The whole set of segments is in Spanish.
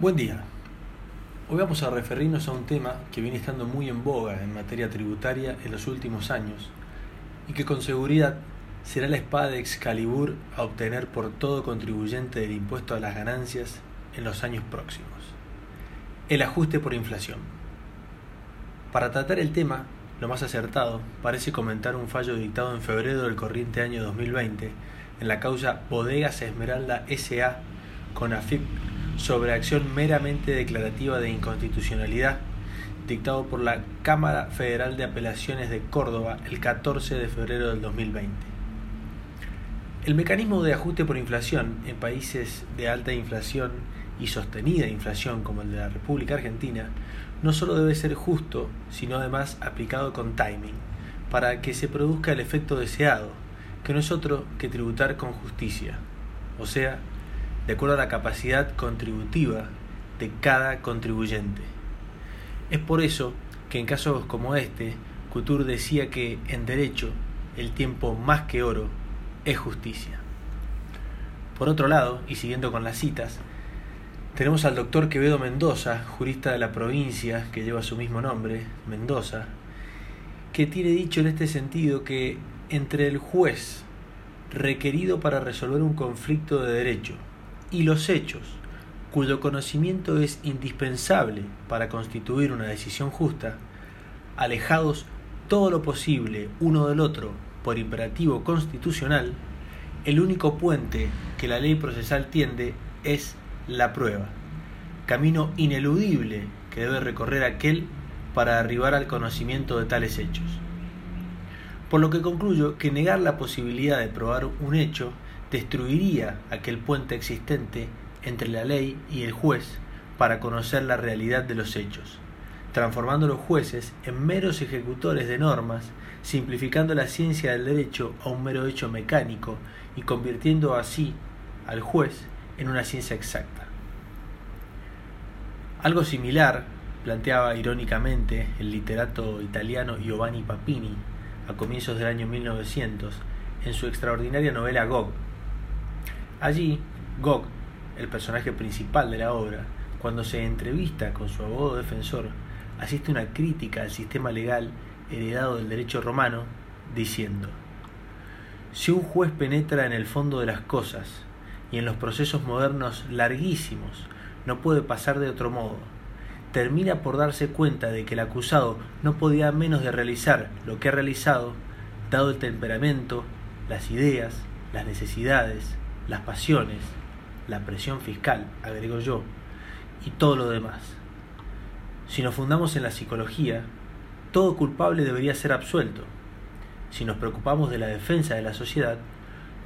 Buen día. Hoy vamos a referirnos a un tema que viene estando muy en boga en materia tributaria en los últimos años y que con seguridad será la espada de Excalibur a obtener por todo contribuyente del impuesto a las ganancias en los años próximos. El ajuste por inflación. Para tratar el tema, lo más acertado parece comentar un fallo dictado en febrero del corriente año 2020 en la causa Bodegas Esmeralda SA con AFIP sobre acción meramente declarativa de inconstitucionalidad dictado por la Cámara Federal de Apelaciones de Córdoba el 14 de febrero del 2020. El mecanismo de ajuste por inflación en países de alta inflación y sostenida inflación como el de la República Argentina no solo debe ser justo, sino además aplicado con timing, para que se produzca el efecto deseado, que no es otro que tributar con justicia, o sea, de acuerdo a la capacidad contributiva de cada contribuyente. Es por eso que en casos como este, Couture decía que en derecho el tiempo más que oro es justicia. Por otro lado, y siguiendo con las citas, tenemos al doctor Quevedo Mendoza, jurista de la provincia que lleva su mismo nombre, Mendoza, que tiene dicho en este sentido que entre el juez requerido para resolver un conflicto de derecho y los hechos, cuyo conocimiento es indispensable para constituir una decisión justa, alejados todo lo posible uno del otro por imperativo constitucional, el único puente que la ley procesal tiende es la prueba, camino ineludible que debe recorrer aquel para arribar al conocimiento de tales hechos. Por lo que concluyo que negar la posibilidad de probar un hecho destruiría aquel puente existente entre la ley y el juez para conocer la realidad de los hechos, transformando a los jueces en meros ejecutores de normas, simplificando la ciencia del derecho a un mero hecho mecánico y convirtiendo así al juez en una ciencia exacta. Algo similar planteaba irónicamente el literato italiano Giovanni Papini a comienzos del año 1900 en su extraordinaria novela Gog, Allí, Gog, el personaje principal de la obra, cuando se entrevista con su abogado defensor, asiste una crítica al sistema legal heredado del derecho romano, diciendo, si un juez penetra en el fondo de las cosas y en los procesos modernos larguísimos no puede pasar de otro modo, termina por darse cuenta de que el acusado no podía menos de realizar lo que ha realizado, dado el temperamento, las ideas, las necesidades, las pasiones, la presión fiscal, agrego yo, y todo lo demás. Si nos fundamos en la psicología, todo culpable debería ser absuelto. Si nos preocupamos de la defensa de la sociedad,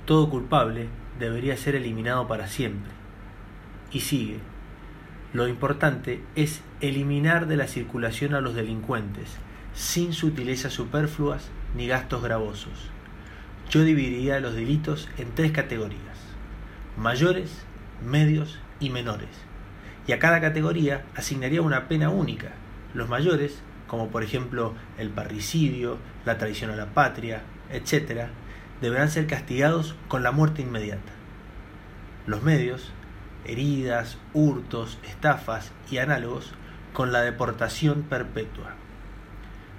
todo culpable debería ser eliminado para siempre. Y sigue. Lo importante es eliminar de la circulación a los delincuentes, sin sutilezas superfluas ni gastos gravosos. Yo dividiría los delitos en tres categorías mayores, medios y menores. Y a cada categoría asignaría una pena única. Los mayores, como por ejemplo el parricidio, la traición a la patria, etc., deberán ser castigados con la muerte inmediata. Los medios, heridas, hurtos, estafas y análogos, con la deportación perpetua.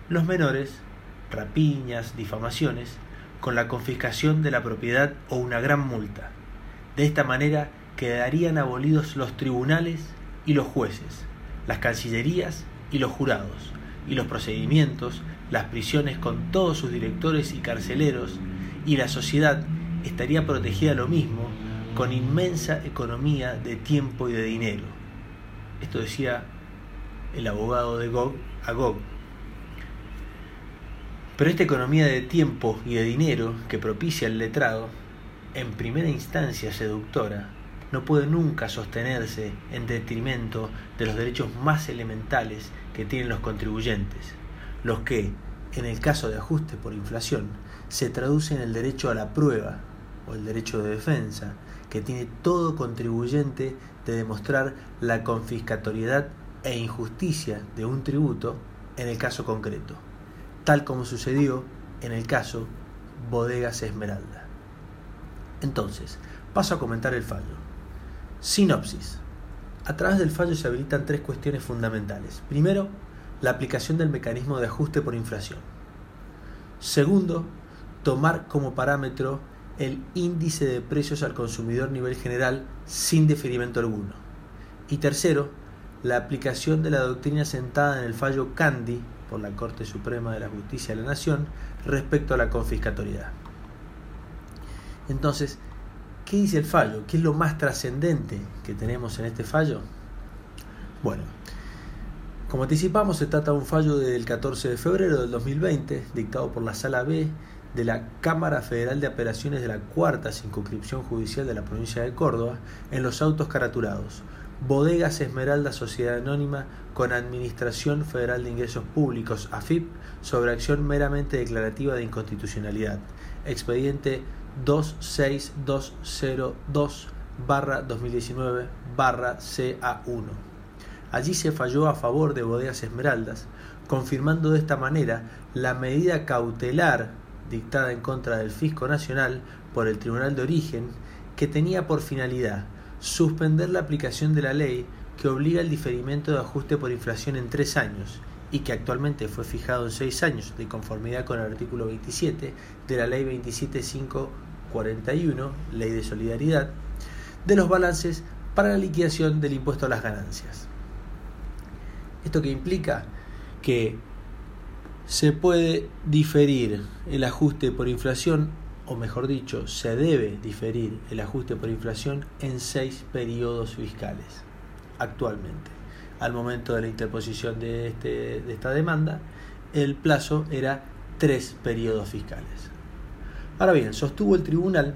Los menores, rapiñas, difamaciones, con la confiscación de la propiedad o una gran multa. De esta manera quedarían abolidos los tribunales y los jueces, las cancillerías y los jurados, y los procedimientos, las prisiones con todos sus directores y carceleros, y la sociedad estaría protegida lo mismo, con inmensa economía de tiempo y de dinero. Esto decía el abogado de Gog a Gog. Pero esta economía de tiempo y de dinero que propicia el letrado en primera instancia seductora, no puede nunca sostenerse en detrimento de los derechos más elementales que tienen los contribuyentes, los que, en el caso de ajuste por inflación, se traduce en el derecho a la prueba o el derecho de defensa, que tiene todo contribuyente de demostrar la confiscatoriedad e injusticia de un tributo en el caso concreto, tal como sucedió en el caso Bodegas Esmeralda. Entonces, paso a comentar el fallo. Sinopsis. A través del fallo se habilitan tres cuestiones fundamentales. Primero, la aplicación del mecanismo de ajuste por inflación. Segundo, tomar como parámetro el índice de precios al consumidor nivel general sin deferimiento alguno. Y tercero, la aplicación de la doctrina sentada en el fallo Candy por la Corte Suprema de la Justicia de la Nación respecto a la confiscatoriedad. Entonces, ¿qué dice el fallo? ¿Qué es lo más trascendente que tenemos en este fallo? Bueno, como anticipamos, se trata de un fallo del 14 de febrero del 2020, dictado por la Sala B de la Cámara Federal de Apelaciones de la Cuarta Circunscripción Judicial de la provincia de Córdoba en los autos caraturados. Bodegas Esmeralda Sociedad Anónima con Administración Federal de Ingresos Públicos, AFIP, sobre acción meramente declarativa de inconstitucionalidad. Expediente 26202 2019 CA1. Allí se falló a favor de Bodegas Esmeraldas, confirmando de esta manera la medida cautelar dictada en contra del Fisco Nacional por el Tribunal de Origen, que tenía por finalidad suspender la aplicación de la ley que obliga el diferimiento de ajuste por inflación en tres años y que actualmente fue fijado en seis años de conformidad con el artículo 27 de la ley 27541, ley de solidaridad, de los balances para la liquidación del impuesto a las ganancias. ¿Esto que implica? Que se puede diferir el ajuste por inflación, o mejor dicho, se debe diferir el ajuste por inflación en seis periodos fiscales actualmente. Al momento de la interposición de, este, de esta demanda, el plazo era tres periodos fiscales. Ahora bien, sostuvo el tribunal,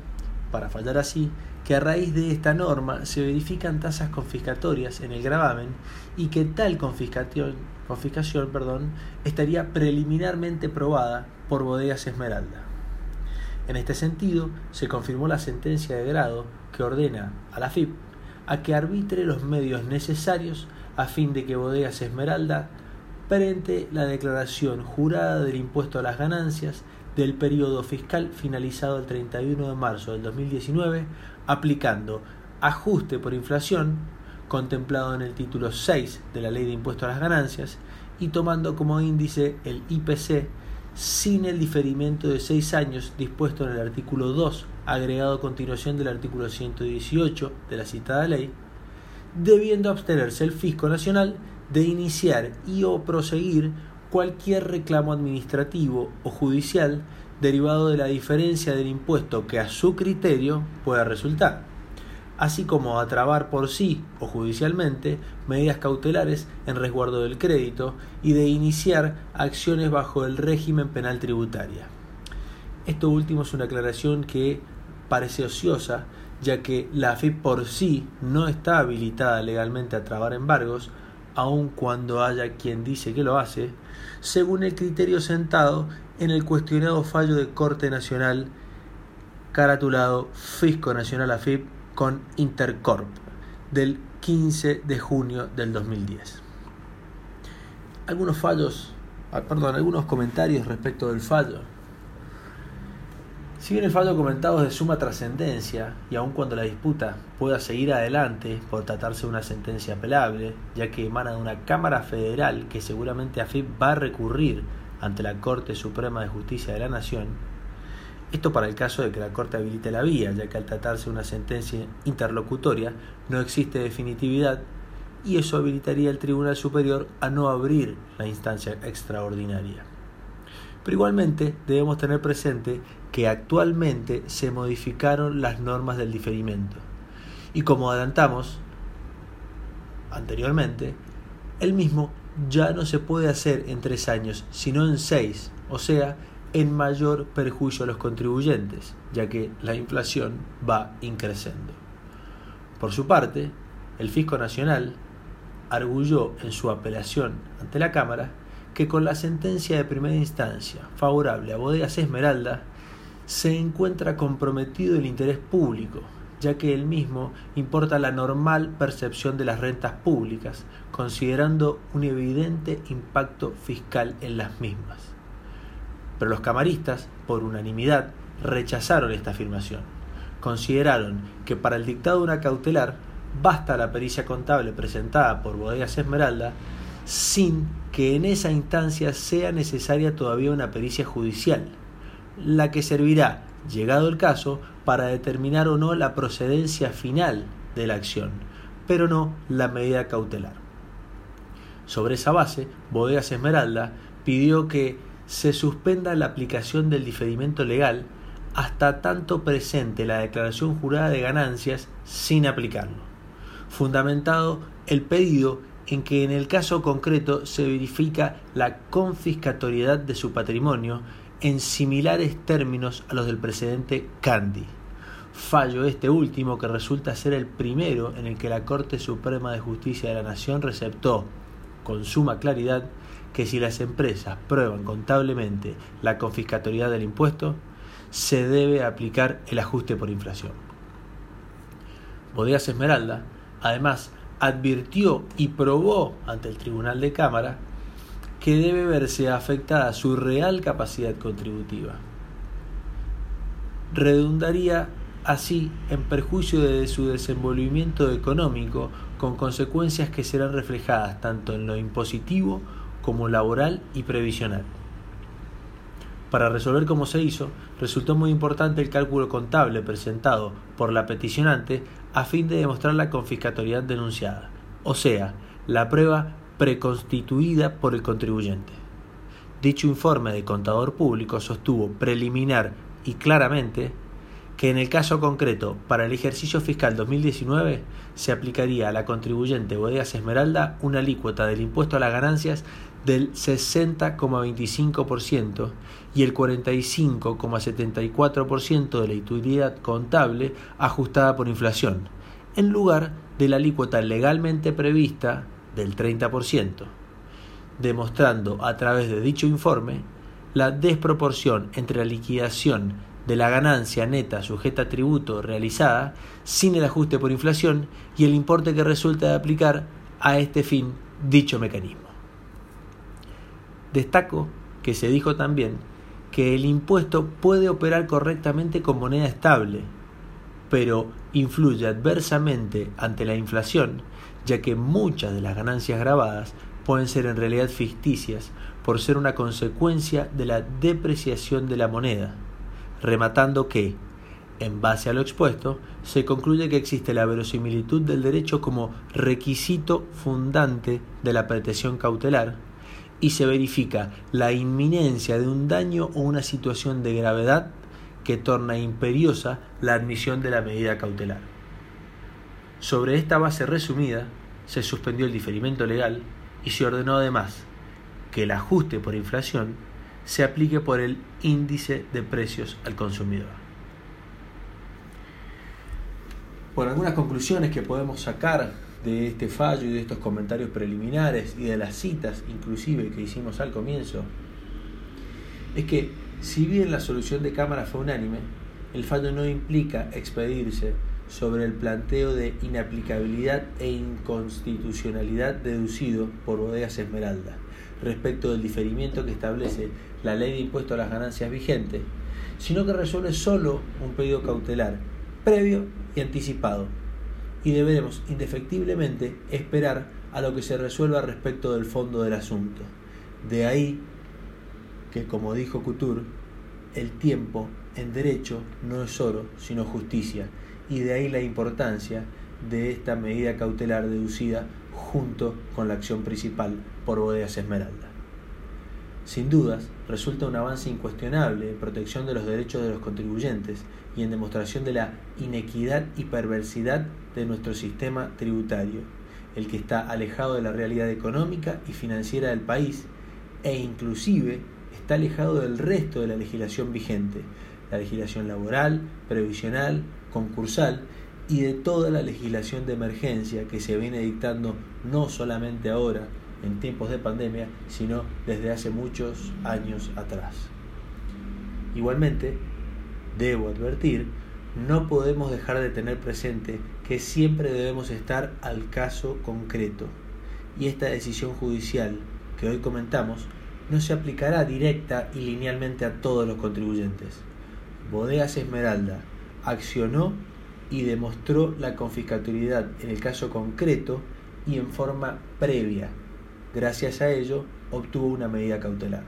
para fallar así, que a raíz de esta norma se verifican tasas confiscatorias en el gravamen y que tal confiscación, confiscación perdón, estaría preliminarmente probada por Bodegas Esmeralda. En este sentido, se confirmó la sentencia de grado que ordena a la FIP a que arbitre los medios necesarios a fin de que Bodegas Esmeralda prente la declaración jurada del impuesto a las ganancias del periodo fiscal finalizado el 31 de marzo del 2019 aplicando ajuste por inflación, contemplado en el título 6 de la Ley de Impuesto a las Ganancias, y tomando como índice el IPC sin el diferimiento de 6 años dispuesto en el artículo 2, agregado a continuación del artículo 118 de la citada ley, debiendo abstenerse el Fisco Nacional de iniciar y o proseguir cualquier reclamo administrativo o judicial derivado de la diferencia del impuesto que a su criterio pueda resultar, así como a trabar por sí o judicialmente medidas cautelares en resguardo del crédito y de iniciar acciones bajo el régimen penal tributaria. Esto último es una aclaración que parece ociosa, ya que la AFIP por sí no está habilitada legalmente a trabar embargos, aun cuando haya quien dice que lo hace, según el criterio sentado en el cuestionado fallo de Corte Nacional caratulado Fisco Nacional AFIP con Intercorp del 15 de junio del 2010. Algunos fallos, ah, perdón, algunos comentarios respecto del fallo. Si bien el fallo comentado es de suma trascendencia, y aun cuando la disputa pueda seguir adelante por tratarse de una sentencia apelable, ya que emana de una Cámara Federal que seguramente AFIP va a recurrir ante la Corte Suprema de Justicia de la Nación, esto para el caso de que la Corte habilite la vía, ya que al tratarse de una sentencia interlocutoria no existe definitividad y eso habilitaría al Tribunal Superior a no abrir la instancia extraordinaria. Pero igualmente debemos tener presente que actualmente se modificaron las normas del diferimiento. Y como adelantamos anteriormente, el mismo ya no se puede hacer en tres años, sino en seis, o sea, en mayor perjuicio a los contribuyentes, ya que la inflación va increciendo. Por su parte, el Fisco Nacional arguyó en su apelación ante la Cámara que con la sentencia de primera instancia favorable a Bodegas Esmeralda se encuentra comprometido el interés público, ya que el mismo importa la normal percepción de las rentas públicas, considerando un evidente impacto fiscal en las mismas. Pero los camaristas, por unanimidad, rechazaron esta afirmación. Consideraron que para el dictado de una cautelar basta la pericia contable presentada por Bodegas Esmeralda sin que en esa instancia sea necesaria todavía una pericia judicial, la que servirá, llegado el caso, para determinar o no la procedencia final de la acción, pero no la medida cautelar. Sobre esa base, Bodegas Esmeralda pidió que se suspenda la aplicación del diferimento legal hasta tanto presente la declaración jurada de ganancias sin aplicarlo, fundamentado el pedido en que en el caso concreto se verifica la confiscatoriedad de su patrimonio en similares términos a los del precedente Candy. Fallo este último que resulta ser el primero en el que la Corte Suprema de Justicia de la Nación receptó, con suma claridad, que si las empresas prueban contablemente la confiscatoriedad del impuesto, se debe aplicar el ajuste por inflación. Bodegas Esmeralda, además, advirtió y probó ante el Tribunal de Cámara que debe verse afectada su real capacidad contributiva. Redundaría así en perjuicio de su desenvolvimiento económico con consecuencias que serán reflejadas tanto en lo impositivo como laboral y previsional. Para resolver cómo se hizo, resultó muy importante el cálculo contable presentado por la peticionante a fin de demostrar la confiscatoriedad denunciada, o sea, la prueba preconstituida por el contribuyente. Dicho informe de contador público sostuvo preliminar y claramente que en el caso concreto, para el ejercicio fiscal 2019, se aplicaría a la contribuyente Bodegas Esmeralda una alícuota del impuesto a las ganancias del 60,25% y el 45,74% de la utilidad contable ajustada por inflación, en lugar de la alícuota legalmente prevista del 30%, demostrando a través de dicho informe la desproporción entre la liquidación de la ganancia neta sujeta a tributo realizada sin el ajuste por inflación y el importe que resulta de aplicar a este fin dicho mecanismo. Destaco que se dijo también que el impuesto puede operar correctamente con moneda estable, pero influye adversamente ante la inflación, ya que muchas de las ganancias grabadas pueden ser en realidad ficticias por ser una consecuencia de la depreciación de la moneda rematando que, en base a lo expuesto, se concluye que existe la verosimilitud del derecho como requisito fundante de la pretensión cautelar y se verifica la inminencia de un daño o una situación de gravedad que torna imperiosa la admisión de la medida cautelar. Sobre esta base resumida, se suspendió el diferimiento legal y se ordenó además que el ajuste por inflación se aplique por el índice de precios al consumidor. Por algunas conclusiones que podemos sacar de este fallo y de estos comentarios preliminares y de las citas inclusive que hicimos al comienzo, es que si bien la solución de Cámara fue unánime, el fallo no implica expedirse sobre el planteo de inaplicabilidad e inconstitucionalidad deducido por Bodegas Esmeralda respecto del diferimiento que establece la ley de impuesto a las ganancias vigente, sino que resuelve solo un pedido cautelar, previo y anticipado, y deberemos indefectiblemente esperar a lo que se resuelva respecto del fondo del asunto. De ahí que, como dijo Couture, el tiempo en derecho no es oro, sino justicia, y de ahí la importancia de esta medida cautelar deducida junto con la acción principal por Bodegas Esmeralda. Sin dudas, resulta un avance incuestionable en protección de los derechos de los contribuyentes y en demostración de la inequidad y perversidad de nuestro sistema tributario, el que está alejado de la realidad económica y financiera del país e inclusive está alejado del resto de la legislación vigente, la legislación laboral, previsional, concursal y de toda la legislación de emergencia que se viene dictando no solamente ahora en tiempos de pandemia, sino desde hace muchos años atrás. Igualmente, debo advertir, no podemos dejar de tener presente que siempre debemos estar al caso concreto y esta decisión judicial que hoy comentamos no se aplicará directa y linealmente a todos los contribuyentes. Bodegas Esmeralda accionó y demostró la confiscatoriedad en el caso concreto y en forma previa. Gracias a ello, obtuvo una medida cautelar.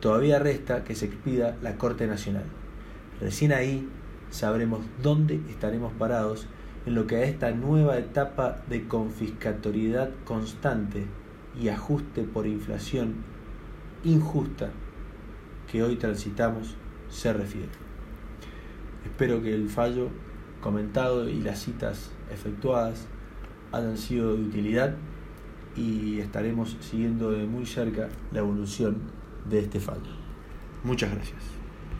Todavía resta que se expida la Corte Nacional. Recién ahí sabremos dónde estaremos parados en lo que a esta nueva etapa de confiscatoriedad constante y ajuste por inflación injusta que hoy transitamos se refiere. Espero que el fallo comentado y las citas efectuadas hayan sido de utilidad y estaremos siguiendo de muy cerca la evolución de este fallo. Muchas gracias.